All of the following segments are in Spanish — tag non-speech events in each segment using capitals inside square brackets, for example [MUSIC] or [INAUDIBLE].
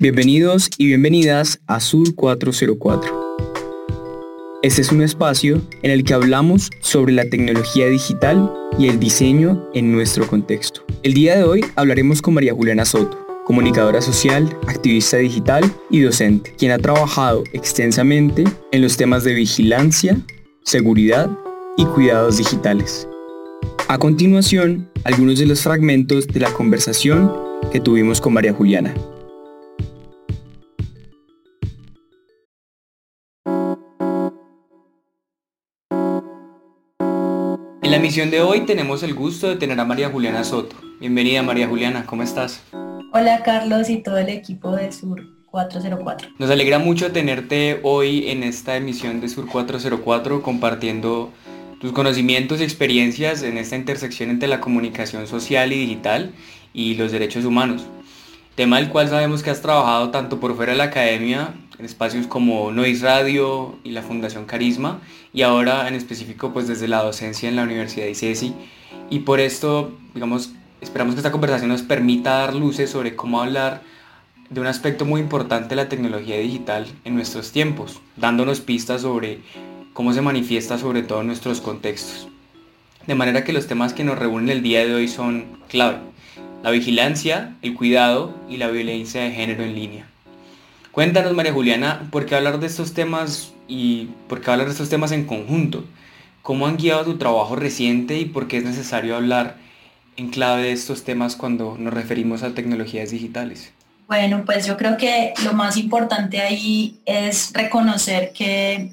Bienvenidos y bienvenidas a Sur 404. Este es un espacio en el que hablamos sobre la tecnología digital y el diseño en nuestro contexto. El día de hoy hablaremos con María Juliana Soto, comunicadora social, activista digital y docente, quien ha trabajado extensamente en los temas de vigilancia, seguridad y cuidados digitales. A continuación, algunos de los fragmentos de la conversación que tuvimos con María Juliana. La emisión de hoy tenemos el gusto de tener a María Juliana Soto. Bienvenida María Juliana, ¿cómo estás? Hola Carlos y todo el equipo de Sur 404. Nos alegra mucho tenerte hoy en esta emisión de Sur 404 compartiendo tus conocimientos y experiencias en esta intersección entre la comunicación social y digital y los derechos humanos. Tema del cual sabemos que has trabajado tanto por fuera de la academia en espacios como Noise Radio y la Fundación Carisma y ahora en específico pues desde la docencia en la Universidad de ICESI y por esto digamos esperamos que esta conversación nos permita dar luces sobre cómo hablar de un aspecto muy importante de la tecnología digital en nuestros tiempos, dándonos pistas sobre cómo se manifiesta sobre todo en nuestros contextos. De manera que los temas que nos reúnen el día de hoy son clave, la vigilancia, el cuidado y la violencia de género en línea. Cuéntanos, María Juliana, ¿por qué hablar de estos temas y por qué hablar de estos temas en conjunto? ¿Cómo han guiado tu trabajo reciente y por qué es necesario hablar en clave de estos temas cuando nos referimos a tecnologías digitales? Bueno, pues yo creo que lo más importante ahí es reconocer que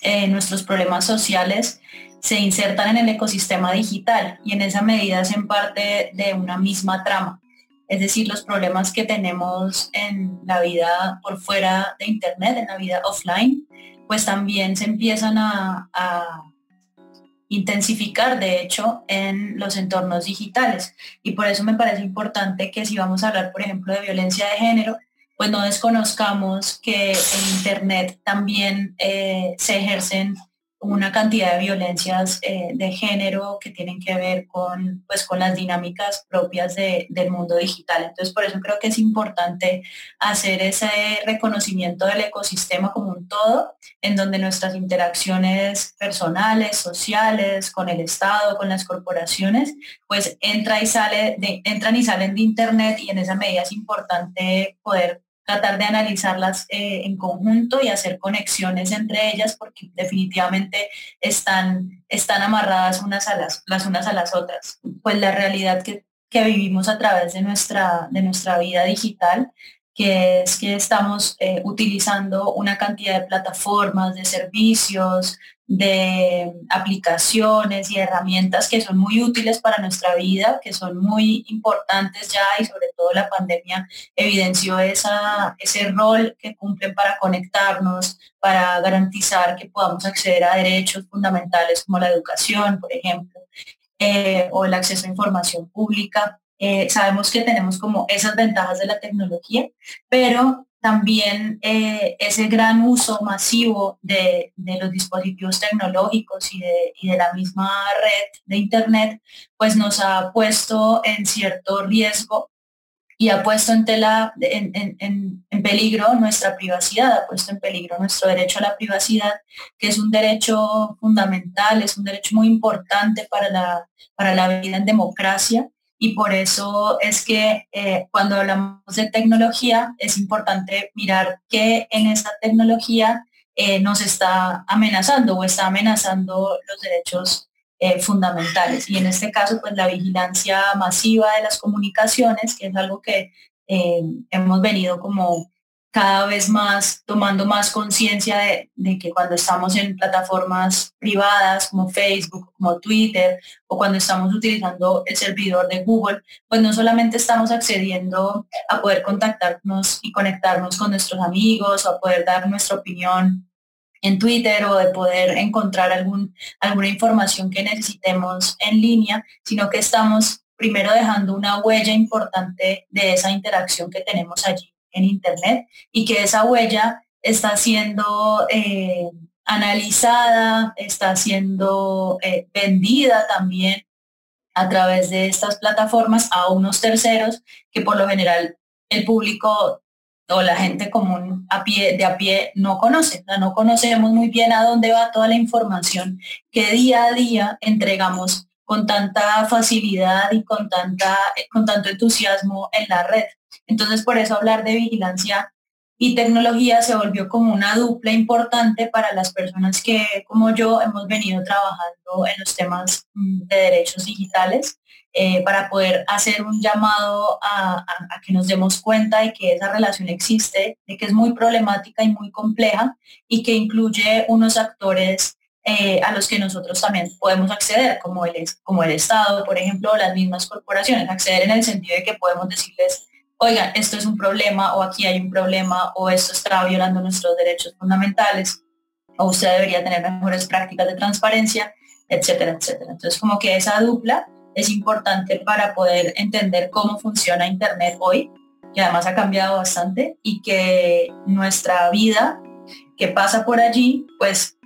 eh, nuestros problemas sociales se insertan en el ecosistema digital y en esa medida hacen parte de una misma trama es decir, los problemas que tenemos en la vida por fuera de Internet, en la vida offline, pues también se empiezan a, intensificar, de hecho, en los entornos digitales. Y por eso me parece importante que si vamos a hablar, por ejemplo, de violencia de género, pues no desconozcamos que en Internet también eh, se ejercen una cantidad de violencias eh, de género que tienen que ver con, pues, con las dinámicas propias del mundo digital. Entonces, por eso creo que es importante hacer ese reconocimiento del ecosistema como un todo, en donde nuestras interacciones personales, sociales, con el Estado, con las corporaciones, pues entra y sale de, entran y salen de Internet y en esa medida es importante poder tratar de analizarlas eh, en conjunto y hacer conexiones entre ellas porque definitivamente están, están amarradas unas a las, las unas a las otras. Pues la realidad que, vivimos a través de nuestra, de nuestra vida digital que es que estamos eh, utilizando una cantidad de plataformas, de servicios, de aplicaciones y herramientas que son muy útiles para nuestra vida, que son muy importantes ya y sobre todo la pandemia evidenció esa, ese rol que cumplen para conectarnos, para garantizar que podamos acceder a derechos fundamentales como la educación, por ejemplo, eh, o el acceso a información pública. Eh, sabemos que tenemos como esas ventajas de la tecnología, pero también eh, ese gran uso masivo de, los dispositivos tecnológicos y de, la misma red de Internet, pues nos ha puesto en cierto riesgo y ha puesto en, tela, en, peligro nuestra privacidad, ha puesto en peligro nuestro derecho a la privacidad, que es un derecho fundamental, es un derecho muy importante para la, para la vida en democracia y por eso es que eh, cuando hablamos de tecnología es importante mirar qué en esa tecnología eh, nos está amenazando o está amenazando los derechos eh, fundamentales. Y en este caso, pues la vigilancia masiva de las comunicaciones, que es algo que hemos venido como cada vez más tomando más conciencia de, que cuando estamos en plataformas privadas como Facebook, como Twitter, o cuando estamos utilizando el servidor de Google, pues no solamente estamos accediendo a poder contactarnos y conectarnos con nuestros amigos o a poder dar nuestra opinión en Twitter o de poder encontrar algún, alguna información que necesitemos en línea, sino que estamos primero dejando una huella importante de esa interacción que tenemos allí en Internet y que esa huella está siendo eh, analizada, está siendo eh, vendida también a través de estas plataformas a unos terceros que por lo general el público o la gente común a pie, de a pie no conoce. no conocemos muy bien a dónde va toda la información que día a día entregamos con tanta facilidad y con, tanta, con tanto entusiasmo en la red. Entonces, por eso hablar de vigilancia y tecnología se volvió como una dupla importante para las personas que, como yo, hemos venido trabajando en los temas mm, de derechos digitales eh, para poder hacer un llamado a, que nos demos cuenta de que esa relación existe, de que es muy problemática y muy compleja y que incluye unos actores eh, a los que nosotros también podemos acceder, como el, como el Estado, por ejemplo, o las mismas corporaciones, acceder en el sentido de que podemos decirles, oigan, esto es un problema, o aquí hay un problema, o esto está violando nuestros derechos fundamentales, o usted debería tener mejores prácticas de transparencia, etcétera, etcétera. Entonces, como que esa dupla es importante para poder entender cómo funciona Internet hoy, que además ha cambiado bastante y que nuestra vida que pasa por allí, pues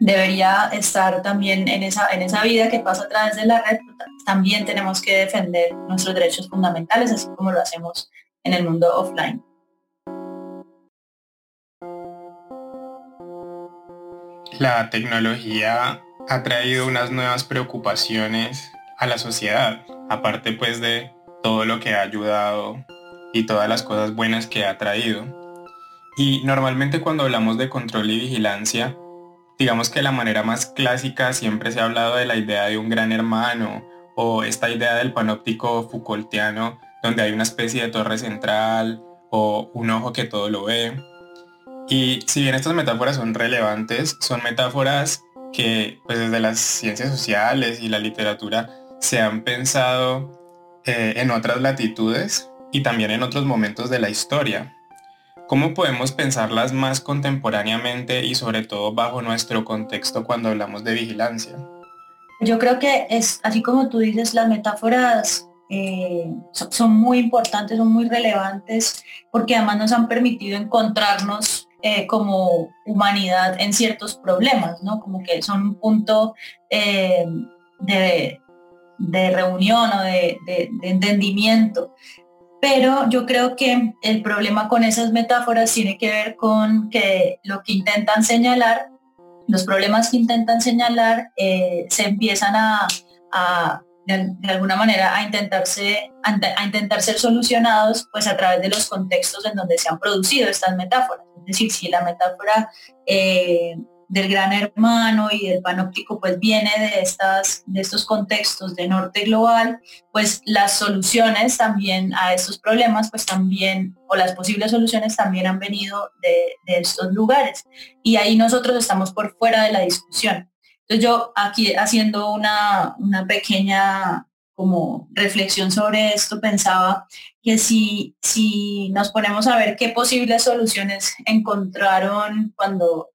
debería estar también en esa, en esa vida que pasa a través de la red. También tenemos que defender nuestros derechos fundamentales, así como lo hacemos en el mundo offline. La tecnología ha traído unas nuevas preocupaciones a la sociedad, aparte pues de todo lo que ha ayudado y todas las cosas buenas que ha traído. Y normalmente cuando hablamos de control y vigilancia, digamos que la manera más clásica siempre se ha hablado de la idea de un gran hermano o esta idea del panóptico Foucaultiano donde hay una especie de torre central o un ojo que todo lo ve. Y si bien estas metáforas son relevantes, son metáforas que pues desde las ciencias sociales y la literatura se han pensado eh, en otras latitudes y también en otros momentos de la historia. ¿Cómo podemos pensarlas más contemporáneamente y sobre todo bajo nuestro contexto cuando hablamos de vigilancia? Yo creo que es, así como tú dices, las metáforas eh, son, muy importantes, son muy relevantes, porque además nos han permitido encontrarnos eh, como humanidad en ciertos problemas, ¿no? Como que son un punto de, de reunión o de, entendimiento. Pero yo creo que el problema con esas metáforas tiene que ver con que lo que intentan señalar, los problemas que intentan señalar, eh, se empiezan a, de, alguna manera a intentarse a, intentar ser solucionados pues a través de los contextos en donde se han producido estas metáforas. Es decir, si la metáfora eh, del gran hermano y del panóptico pues viene de, estas, de estos contextos de norte global, pues las soluciones también a estos problemas pues también, o las posibles soluciones también han venido de, estos lugares. Y ahí nosotros estamos por fuera de la discusión. Entonces yo aquí haciendo una, una pequeña como reflexión sobre esto, pensaba que si, si nos ponemos a ver qué posibles soluciones encontraron cuando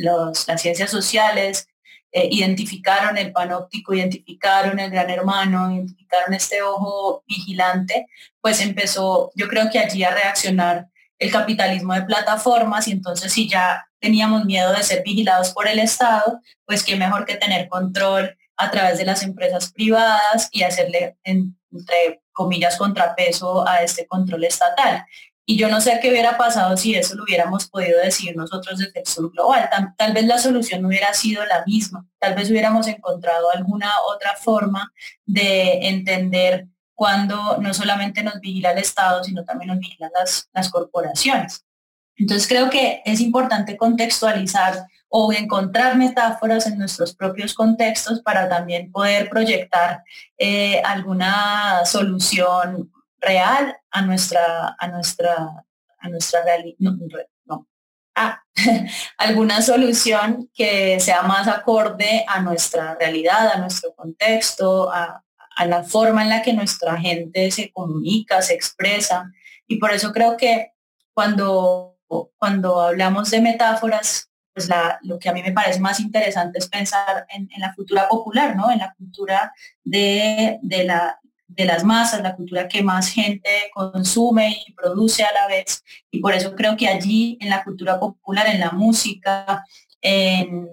las ciencias sociales eh, identificaron el panóptico, identificaron el gran hermano, identificaron este ojo vigilante, pues empezó, yo creo que allí a reaccionar el capitalismo de plataformas y entonces si ya teníamos miedo de ser vigilados por el Estado, pues qué mejor que tener control a través de las empresas privadas y hacerle, entre comillas, contrapeso a este control estatal. Y yo no sé qué hubiera pasado si eso lo hubiéramos podido decir nosotros desde el sur global. Tal, vez la solución hubiera sido la misma. Tal vez hubiéramos encontrado alguna otra forma de entender cuando no solamente nos vigila el Estado, sino también nos vigilan las, las corporaciones. Entonces creo que es importante contextualizar o encontrar metáforas en nuestros propios contextos para también poder proyectar eh, alguna solución real a nuestra, a nuestra, a nuestra realidad. No, ah, [LAUGHS] alguna solución que sea más acorde a nuestra realidad, a nuestro contexto, a, la forma en la que nuestra gente se comunica, se expresa. Y por eso creo que cuando, cuando hablamos de metáforas, pues la, lo que a mí me parece más interesante es pensar en, la cultura popular, ¿no? En la cultura de, de, la, de las masas, la cultura que más gente consume y produce a la vez. Y por eso creo que allí, en la cultura popular, en la música, en,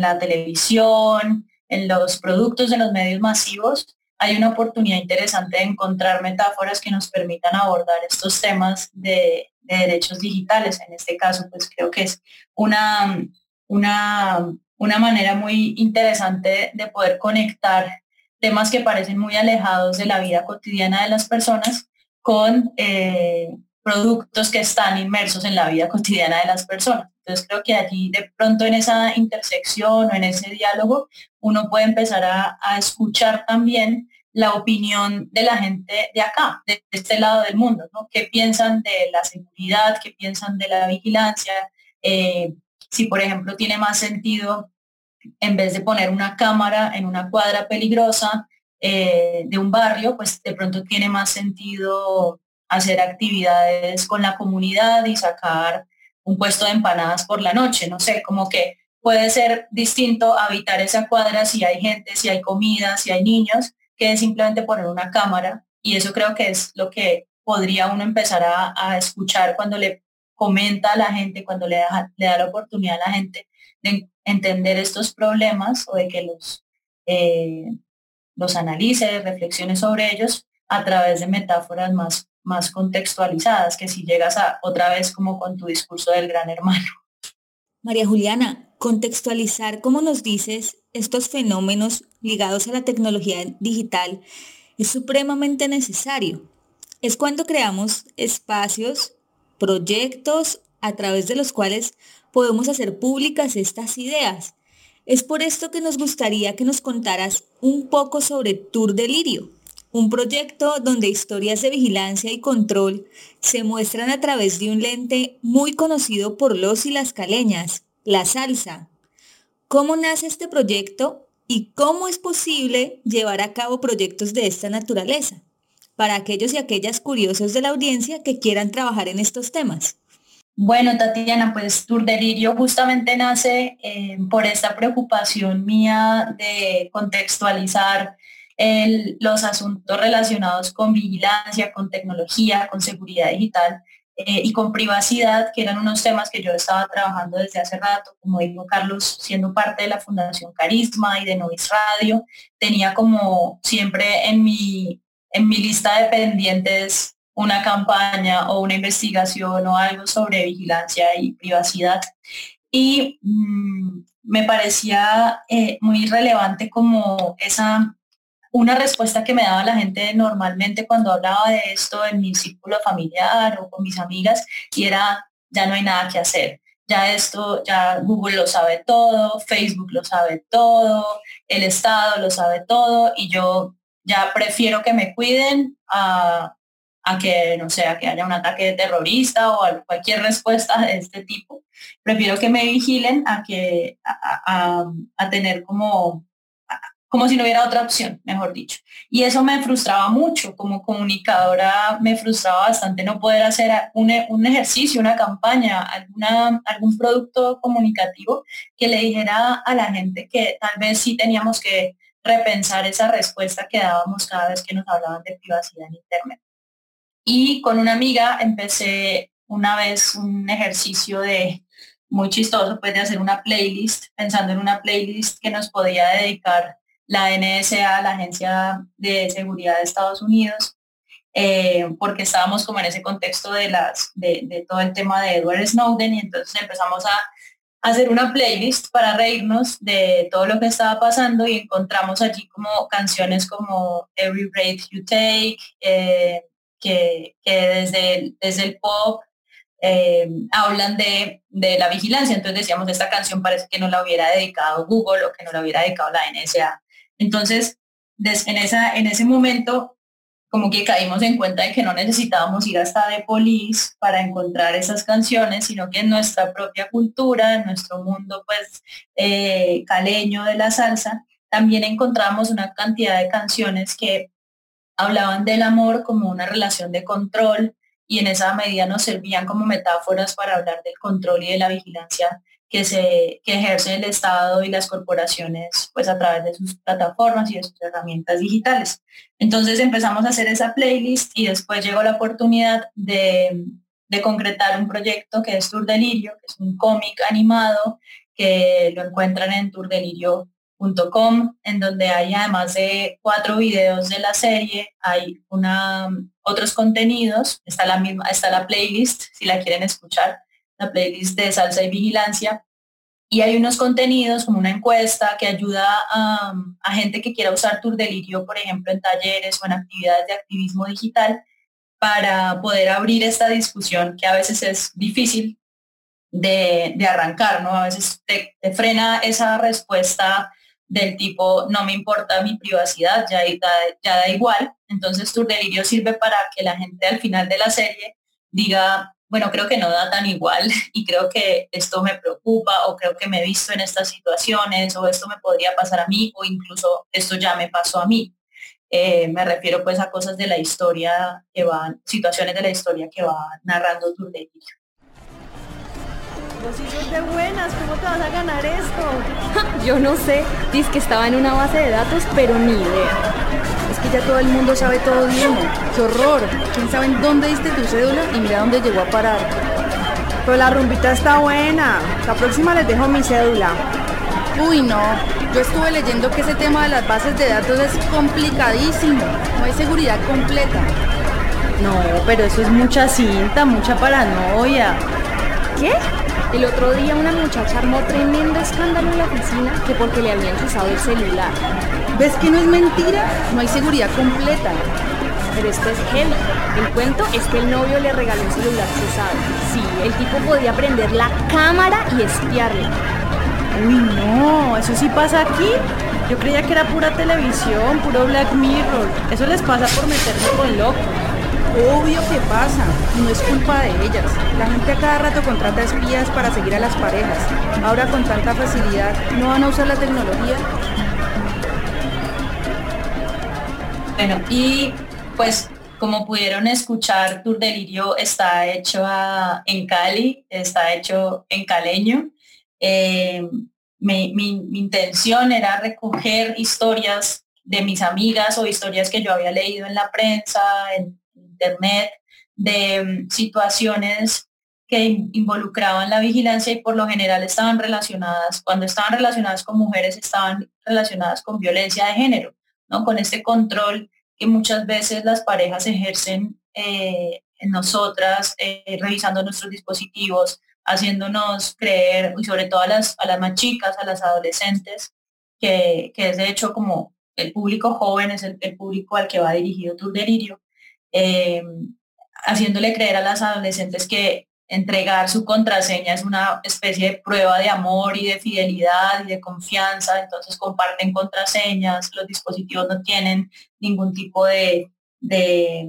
la televisión, en los productos de los medios masivos, hay una oportunidad interesante de encontrar metáforas que nos permitan abordar estos temas de, derechos digitales. En este caso, pues creo que es una, una, una manera muy interesante de poder conectar temas que parecen muy alejados de la vida cotidiana de las personas con eh, productos que están inmersos en la vida cotidiana de las personas. Entonces creo que allí de pronto en esa intersección o en ese diálogo uno puede empezar a, escuchar también la opinión de la gente de acá, de este lado del mundo, ¿no? ¿Qué piensan de la seguridad? ¿Qué piensan de la vigilancia? Eh, si, por ejemplo, tiene más sentido, en vez de poner una cámara en una cuadra peligrosa eh, de un barrio, pues de pronto tiene más sentido hacer actividades con la comunidad y sacar un puesto de empanadas por la noche, no sé, como que puede ser distinto habitar esa cuadra si hay gente, si hay comida, si hay niños, que simplemente poner una cámara. Y eso creo que es lo que podría uno empezar a, escuchar cuando le comenta a la gente, cuando le da, le da la oportunidad a la gente entender estos problemas o de que los, eh, los analice, reflexione sobre ellos a través de metáforas más más contextualizadas que si llegas a otra vez como con tu discurso del gran hermano. María Juliana, contextualizar, como nos dices, estos fenómenos ligados a la tecnología digital es supremamente necesario. Es cuando creamos espacios, proyectos a través de los cuales podemos hacer públicas estas ideas. Es por esto que nos gustaría que nos contaras un poco sobre Tour Delirio, un proyecto donde historias de vigilancia y control se muestran a través de un lente muy conocido por los y las caleñas, la salsa. ¿Cómo nace este proyecto y cómo es posible llevar a cabo proyectos de esta naturaleza? Para aquellos y aquellas curiosos de la audiencia que quieran trabajar en estos temas. Bueno, Tatiana, pues Tour Delirio justamente nace eh, por esta preocupación mía de contextualizar los asuntos relacionados con vigilancia, con tecnología, con seguridad digital eh, y con privacidad, que eran unos temas que yo estaba trabajando desde hace rato, como dijo Carlos, siendo parte de la Fundación Carisma y de Novis Radio, tenía como siempre en mi, en mi lista de pendientes una campaña o una investigación o algo sobre vigilancia y privacidad. Y mm, me parecía eh, muy relevante como esa una respuesta que me daba la gente normalmente cuando hablaba de esto en mi círculo familiar o con mis amigas y era, ya no hay nada que hacer. Ya esto, ya Google lo sabe todo, Facebook lo sabe todo, el Estado lo sabe todo y yo ya prefiero que me cuiden a, que, no sé, que haya un ataque terrorista o cualquier respuesta de este tipo. Prefiero que me vigilen a que a tener como como si no hubiera otra opción, mejor dicho. Y eso me frustraba mucho, como comunicadora me frustraba bastante no poder hacer un, ejercicio, una campaña, alguna, algún producto comunicativo que le dijera a la gente que tal vez sí teníamos que repensar esa respuesta que dábamos cada vez que nos hablaban de privacidad en Internet. Y con una amiga empecé una vez un ejercicio de muy chistoso, pues de hacer una playlist, pensando en una playlist que nos podía dedicar la NSA, la Agencia de Seguridad de Estados Unidos, eh, porque estábamos como en ese contexto de, las, de, todo el tema de Edward Snowden y entonces empezamos a, hacer una playlist para reírnos de todo lo que estaba pasando y encontramos allí como canciones como Every Breath You Take, eh, que, desde, desde el pop eh, hablan de, de, la vigilancia. Entonces decíamos, esta canción parece que no la hubiera dedicado Google o que no la hubiera dedicado la NSA. Entonces, en, esa, en ese momento, como que caímos en cuenta de que no necesitábamos ir hasta The Police para encontrar esas canciones, sino que en nuestra propia cultura, en nuestro mundo pues eh, caleño de la salsa, también encontramos una cantidad de canciones que hablaban del amor como una relación de control y en esa medida nos servían como metáforas para hablar del control y de la vigilancia que, se, que ejerce el Estado y las corporaciones pues a través de sus plataformas y de sus herramientas digitales. Entonces empezamos a hacer esa playlist y después llegó la oportunidad de, de concretar un proyecto que es Tour Delirio, que es un cómic animado que lo encuentran en Tour Delirio en donde hay además de cuatro videos de la serie, hay una, otros contenidos, está la misma, está la playlist, si la quieren escuchar, la playlist de salsa y vigilancia, y hay unos contenidos como una encuesta que ayuda a, gente que quiera usar Tour Delirio, por ejemplo, en talleres o en actividades de activismo digital, para poder abrir esta discusión que a veces es difícil de, arrancar, ¿no? A veces te, frena esa respuesta del tipo, no me importa mi privacidad, ya, da, ya da igual. Entonces tu delirio sirve para que la gente al final de la serie diga, bueno, creo que no da tan igual [LAUGHS] y creo que esto me preocupa o creo que me he visto en estas situaciones o esto me podría pasar a mí o incluso esto ya me pasó a mí. Eh, me refiero pues a cosas de la historia que van, situaciones de la historia que va narrando tu delirio. Vos sí de buenas, ¿cómo te vas a ganar esto? [LAUGHS] Yo no sé, dice que estaba en una base de datos, pero ni idea. Es que ya todo el mundo sabe todo bien. ¡Qué horror! ¿Quién sabe en dónde diste tu cédula y mira dónde llegó a parar? Pero la rumbita está buena. La próxima les dejo mi cédula. Uy, no. Yo estuve leyendo que ese tema de las bases de datos es complicadísimo. No hay seguridad completa. No, pero eso es mucha cinta, mucha paranoia. ¿Qué? El otro día una muchacha armó tremendo escándalo en la oficina que porque le habían usado el celular. ¿Ves que no es mentira? No hay seguridad completa. Pero esto es gel. El cuento es que el novio le regaló un celular usado. Sí, el tipo podía prender la cámara y espiarle. Uy, no, eso sí pasa aquí. Yo creía que era pura televisión, puro Black Mirror. Eso les pasa por meterse con loco. Obvio que pasa, y no es culpa de ellas. La gente a cada rato contrata espías para seguir a las parejas. Ahora con tanta facilidad, ¿no van a usar la tecnología? Bueno, y pues como pudieron escuchar, Tour Delirio está hecho en Cali, está hecho en caleño. Eh, mi, mi, intención era recoger historias de mis amigas o historias que yo había leído en la prensa, en internet, de mm, situaciones que involucraban la vigilancia y por lo general estaban relacionadas, cuando estaban relacionadas con mujeres, estaban relacionadas con violencia de género, ¿no? Con este control que muchas veces las parejas ejercen eh, en nosotras, eh, revisando nuestros dispositivos, haciéndonos creer, y sobre todo a las, a las más chicas, a las adolescentes, que, es de hecho como el público joven, es el, público al que va dirigido tu delirio, eh, haciéndole creer a las adolescentes que entregar su contraseña es una especie de prueba de amor y de fidelidad y de confianza, entonces comparten contraseñas, los dispositivos no tienen ningún tipo de, de,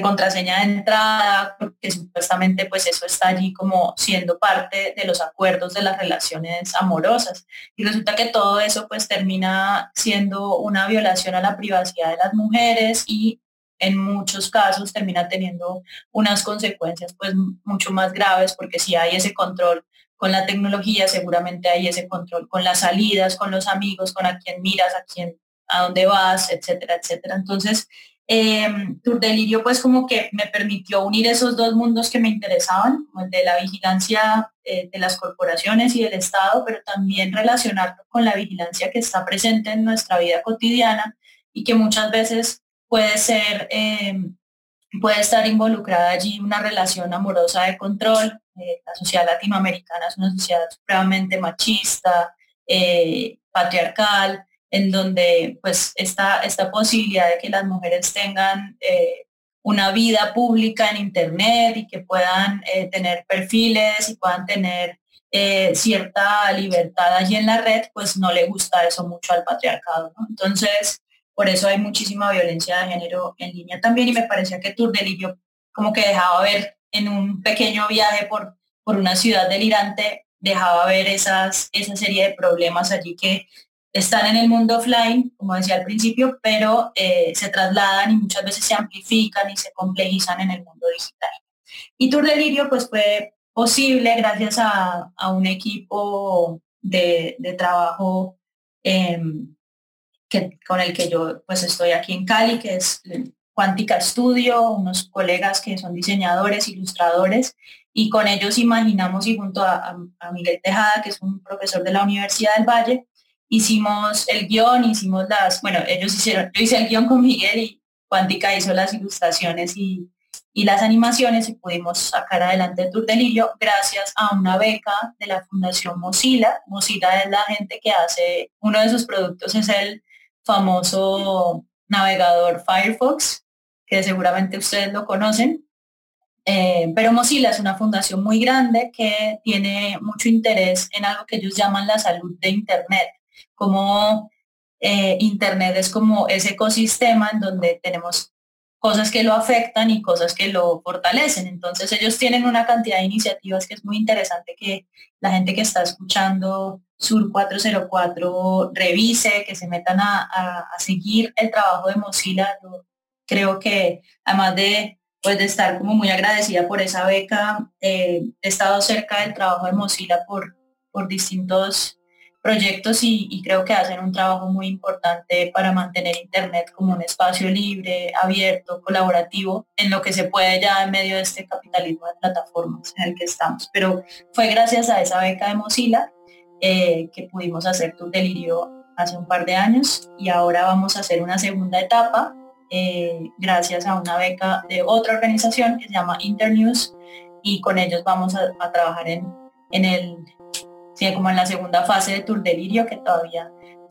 contraseña de entrada, porque supuestamente pues eso está allí como siendo parte de los acuerdos de las relaciones amorosas. Y resulta que todo eso pues termina siendo una violación a la privacidad de las mujeres y en muchos casos termina teniendo unas consecuencias pues mucho más graves porque si hay ese control con la tecnología, seguramente hay ese control con las salidas, con los amigos, con a quién miras, a quién, a dónde vas, etcétera, etcétera. Entonces, eh, Delirio pues como que me permitió unir esos dos mundos que me interesaban, el de la vigilancia eh, de las corporaciones y del Estado, pero también relacionarlo con la vigilancia que está presente en nuestra vida cotidiana y que muchas veces puede ser, eh, puede estar involucrada allí una relación amorosa de control. Eh, la sociedad latinoamericana es una sociedad supremamente machista, eh, patriarcal, en donde pues esta, esta posibilidad de que las mujeres tengan una vida pública en Internet y que puedan tener perfiles y puedan tener cierta libertad allí en la red, pues no le gusta eso mucho al patriarcado. Entonces, por eso hay muchísima violencia de género en línea también y me parecía que Tour Delirio como que dejaba ver en un pequeño viaje por, por una ciudad delirante, dejaba ver esas, esa serie de problemas allí que están en el mundo offline, como decía al principio, pero eh, se trasladan y muchas veces se amplifican y se complejizan en el mundo digital. Y Tour Delirio pues fue posible gracias a, un equipo de, trabajo con el que yo pues estoy aquí en Cali, que es Cuántica Studio, unos colegas que son diseñadores, ilustradores, y con ellos imaginamos y junto a, Miguel Tejada, que es un profesor de la Universidad del Valle, hicimos el guion, hicimos las, bueno, ellos hicieron, yo hice el guion con Miguel y Cuántica hizo las ilustraciones y, y las animaciones y pudimos sacar adelante el Tour Delirio gracias a una beca de la Fundación Mozilla. Mozilla es la gente que hace, uno de sus productos es el famoso navegador Firefox, que seguramente ustedes lo conocen. Eh, pero Mozilla es una fundación muy grande que tiene mucho interés en algo que ellos llaman la salud de Internet, como eh, Internet es como ese ecosistema en donde tenemos cosas que lo afectan y cosas que lo fortalecen. Entonces ellos tienen una cantidad de iniciativas que es muy interesante que la gente que está escuchando Sur 404 revise, que se metan a, seguir el trabajo de Mozilla. creo que además de, pues, de estar como muy agradecida por esa beca, eh, he estado cerca del trabajo de Mozilla por, por distintos proyectos y, creo que hacen un trabajo muy importante para mantener Internet como un espacio libre, abierto, colaborativo, en lo que se puede ya en medio de este capitalismo de plataformas en el que estamos. Pero fue gracias a esa beca de Mozilla eh, que pudimos hacer tu delirio hace un par de años y ahora vamos a hacer una segunda etapa eh, gracias a una beca de otra organización que se llama Internews y con ellos vamos a, a trabajar en, en el sí, como en la segunda fase de Tour Delirio, que todavía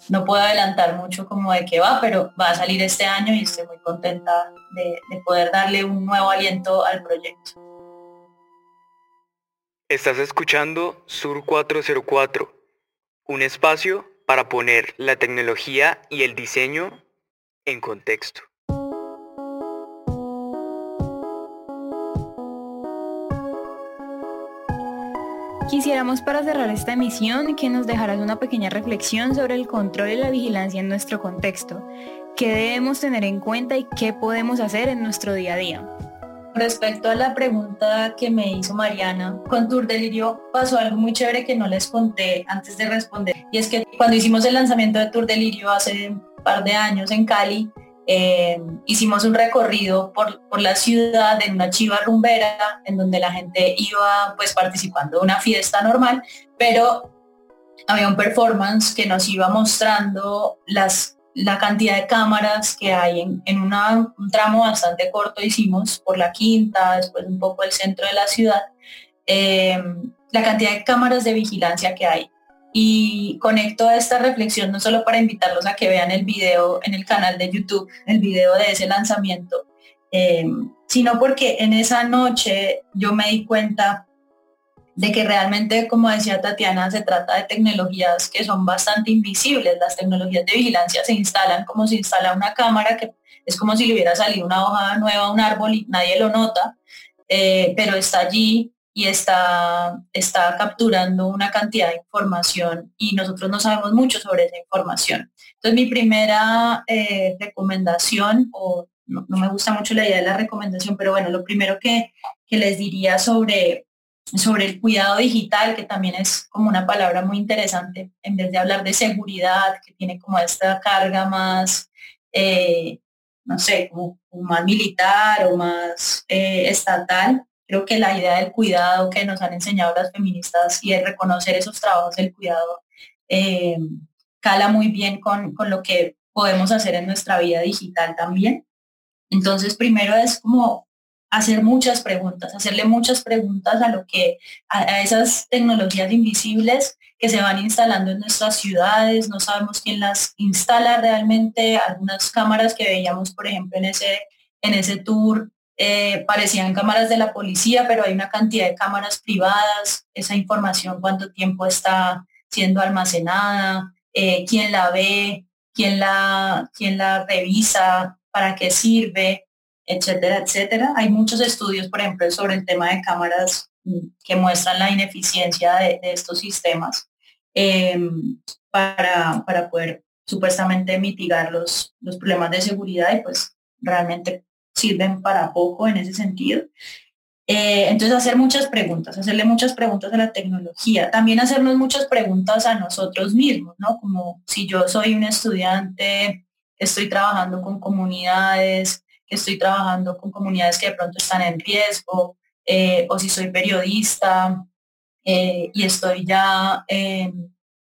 no puedo adelantar mucho como de qué va, pero va a salir este año y estoy muy contenta de, de poder darle un nuevo aliento al proyecto. Estás escuchando Sur 404, un espacio para poner la tecnología y el diseño en contexto. Quisiéramos para cerrar esta emisión que nos dejaras una pequeña reflexión sobre el control y la vigilancia en nuestro contexto, qué debemos tener en cuenta y qué podemos hacer en nuestro día a día. Respecto a la pregunta que me hizo Mariana, con Tour Delirio pasó algo muy chévere que no les conté antes de responder. Y es que cuando hicimos el lanzamiento de Tour Delirio hace un par de años en Cali, eh, hicimos un recorrido por, la ciudad en una chiva rumbera en donde la gente iba pues participando de una fiesta normal, pero había un performance que nos iba mostrando las, la cantidad de cámaras que hay en, en un tramo bastante corto hicimos por la quinta, después un poco el centro de la ciudad, eh, la cantidad de cámaras de vigilancia que hay y conecto esta reflexión no solo para invitarlos a que vean el video en el canal de YouTube, el video de ese lanzamiento, eh, sino porque en esa noche yo me di cuenta de que realmente, como decía Tatiana, se trata de tecnologías que son bastante invisibles. Las tecnologías de vigilancia se instalan como se instala una cámara, que es como si le hubiera salido una hoja nueva a un árbol y nadie lo nota, eh, pero está allí y está, está capturando una cantidad de información y nosotros no sabemos mucho sobre esa información. Entonces mi primera eh, recomendación, o no, me gusta mucho la idea de la recomendación, pero bueno, lo primero que, les diría sobre, sobre el cuidado digital, que también es como una palabra muy interesante, en vez de hablar de seguridad, que tiene como esta carga más, eh, no sé, como, más militar o más eh, estatal, Que la idea del cuidado que nos han enseñado las feministas y el reconocer esos trabajos del cuidado eh, cala muy bien con, con lo que podemos hacer en nuestra vida digital también. Entonces, primero es como hacer muchas preguntas, hacerle muchas preguntas a lo que, a, esas tecnologías invisibles que se van instalando en nuestras ciudades, no sabemos quién las instala realmente, algunas cámaras que veíamos, por ejemplo, en ese, en ese tour, eh, parecían cámaras de la policía, pero hay una cantidad de cámaras privadas, esa información, cuánto tiempo está siendo almacenada, eh, quién la ve, quién la, quién la revisa, para qué sirve, etcétera, etcétera. Hay muchos estudios, por ejemplo, sobre el tema de cámaras mm, que muestran la ineficiencia de, estos sistemas em, para, para poder supuestamente mitigar los, los problemas de seguridad y pues realmente sirven para poco en ese sentido. Eh, entonces, hacer muchas preguntas, hacerle muchas preguntas a la tecnología, también hacernos muchas preguntas a nosotros mismos, ¿no? Como si yo soy un estudiante, estoy trabajando con comunidades, estoy trabajando con comunidades que de pronto están en riesgo, eh, o si soy periodista eh, y estoy ya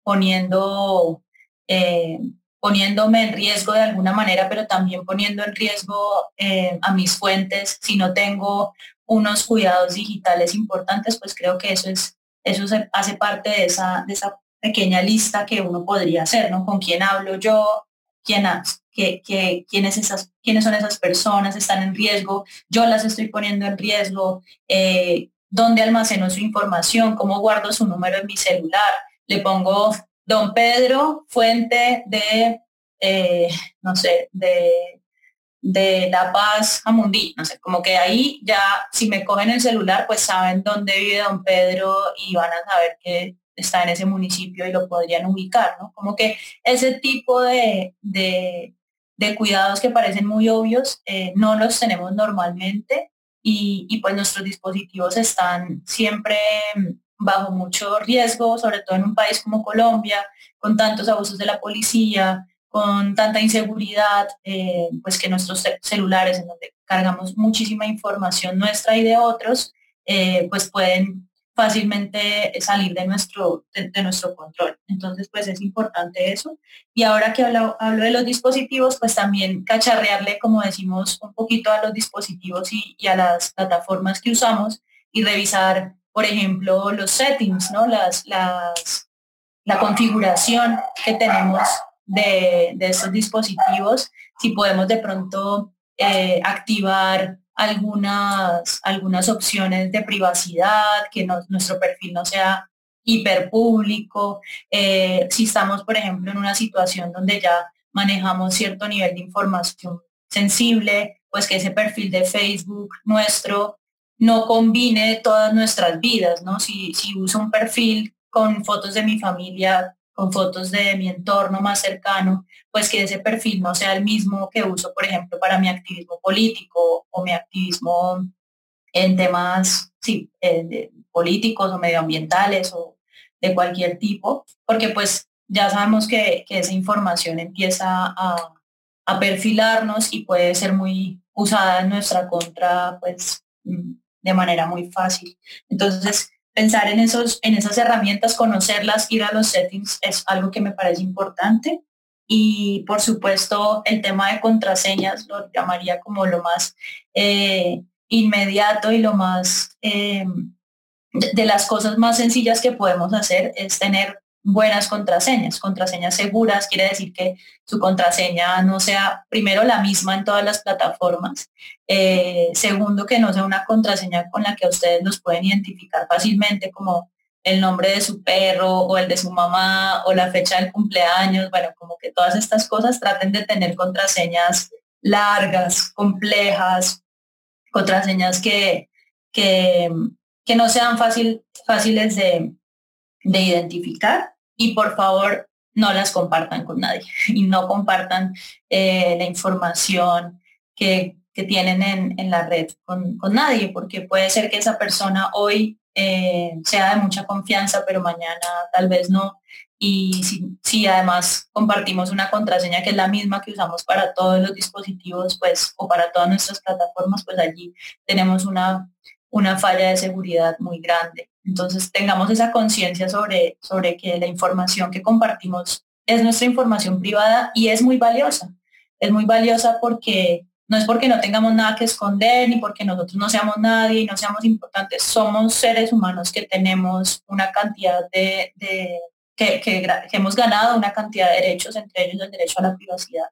poniendo eh, poniéndome en riesgo de alguna manera, pero también poniendo en riesgo eh, a mis fuentes. Si no tengo unos cuidados digitales importantes, pues creo que eso es eso hace parte de esa, de esa pequeña lista que uno podría hacer, ¿no? Con quién hablo yo, quién, qué, qué, quiénes, esas, quiénes son esas personas, están en riesgo, yo las estoy poniendo en riesgo, eh, dónde almaceno su información, cómo guardo su número en mi celular, le pongo don Pedro, fuente de, eh, no sé, de, de La Paz a Mundi, no sé, como que ahí ya, si me cogen el celular, pues saben dónde vive don Pedro y van a saber que está en ese municipio y lo podrían ubicar, ¿no? Como que ese tipo de, de, cuidados que parecen muy obvios, eh, no los tenemos normalmente y, y, pues nuestros dispositivos están siempre bajo mucho riesgo, sobre todo en un país como Colombia, con tantos abusos de la policía, con tanta inseguridad, eh, pues que nuestros celulares, en donde cargamos muchísima información nuestra y de otros, eh, pues pueden fácilmente salir de nuestro, de, nuestro control. Entonces, pues es importante eso. Y ahora que hablo, hablo, de los dispositivos, pues también cacharrearle, como decimos, un poquito a los dispositivos y a las plataformas que usamos y revisar por ejemplo, los settings, ¿no? Las, las, la configuración que tenemos de, de estos dispositivos, si podemos de pronto eh, activar algunas, algunas opciones de privacidad, que nuestro perfil no sea hiperpúblico, eh, si estamos, por ejemplo, en una situación donde ya manejamos cierto nivel de información sensible, pues que ese perfil de Facebook nuestro no combine todas nuestras vidas, ¿no? Si, si uso un perfil con fotos de mi familia, con fotos de mi entorno más cercano, pues que ese perfil no sea el mismo que uso, por ejemplo, para mi activismo político o mi activismo en temas sí, eh, políticos o medioambientales o de cualquier tipo, porque pues ya sabemos que, esa información empieza a, a, perfilarnos y puede ser muy usada en nuestra contra, pues mm, de manera muy fácil. Entonces, pensar en, esos, en esas herramientas, conocerlas, ir a los settings es algo que me parece importante. Y por supuesto, el tema de contraseñas lo llamaría como lo más eh, inmediato y lo más eh, de las cosas más sencillas que podemos hacer es tener buenas contraseñas, contraseñas seguras, quiere decir que su contraseña no sea primero la misma en todas las plataformas, eh, segundo que no sea una contraseña con la que ustedes los pueden identificar fácilmente como el nombre de su perro o el de su mamá o la fecha del cumpleaños, bueno, como que todas estas cosas traten de tener contraseñas largas, complejas, contraseñas que, que, que no sean fácil, fáciles de, de identificar y por favor no las compartan con nadie [LAUGHS] y no compartan eh, la información que, tienen en, la red con, nadie, porque puede ser que esa persona hoy eh, sea de mucha confianza, pero mañana tal vez no. Y si, además compartimos una contraseña que es la misma que usamos para todos los dispositivos, pues, o para todas nuestras plataformas, pues allí tenemos una, una falla de seguridad muy grande. Entonces tengamos esa conciencia sobre, sobre que la información que compartimos es nuestra información privada y es muy valiosa. Es muy valiosa porque no es porque no tengamos nada que esconder ni porque nosotros no seamos nadie y no seamos importantes. Somos seres humanos que tenemos una cantidad de, que, que, hemos ganado una cantidad de derechos, entre ellos el derecho a la privacidad.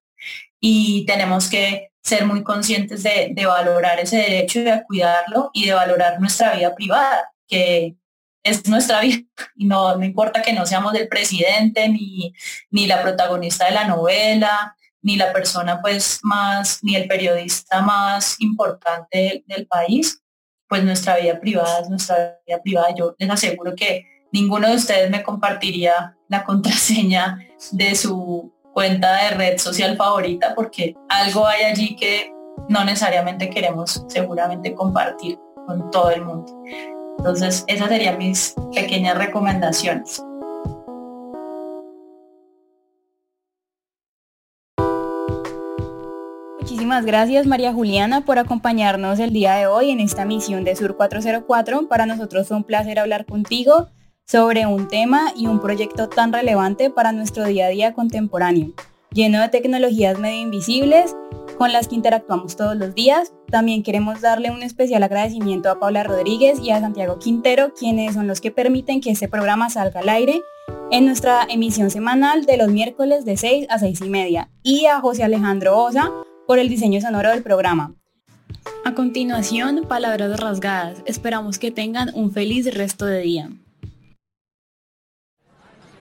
Y tenemos que ser muy conscientes de, de valorar ese derecho de cuidarlo y de valorar nuestra vida privada, que es nuestra vida. [LAUGHS] Y no, importa que no seamos el presidente ni, ni la protagonista de la novela ni la persona pues más ni el periodista más importante del, país pues nuestra vida privada es nuestra vida privada. Yo les aseguro que ninguno de ustedes me compartiría la [LAUGHS] contraseña de su cuenta de red social favorita porque algo hay allí que no necesariamente queremos seguramente compartir con todo el mundo entonces, esas serían mis pequeñas recomendaciones. Muchísimas gracias María Juliana por acompañarnos el día de hoy en esta misión de Sur 404. Para nosotros fue un placer hablar contigo sobre un tema y un proyecto tan relevante para nuestro día a día contemporáneo, lleno de tecnologías medio invisibles con las que interactuamos todos los días. También queremos darle un especial agradecimiento a Paula Rodríguez y a Santiago Quintero, quienes son los que permiten que este programa salga al aire en nuestra emisión semanal de los miércoles de 6 a 6 y media, y a José Alejandro Osa por el diseño sonoro del programa. A continuación, palabras rasgadas. Esperamos que tengan un feliz resto de día.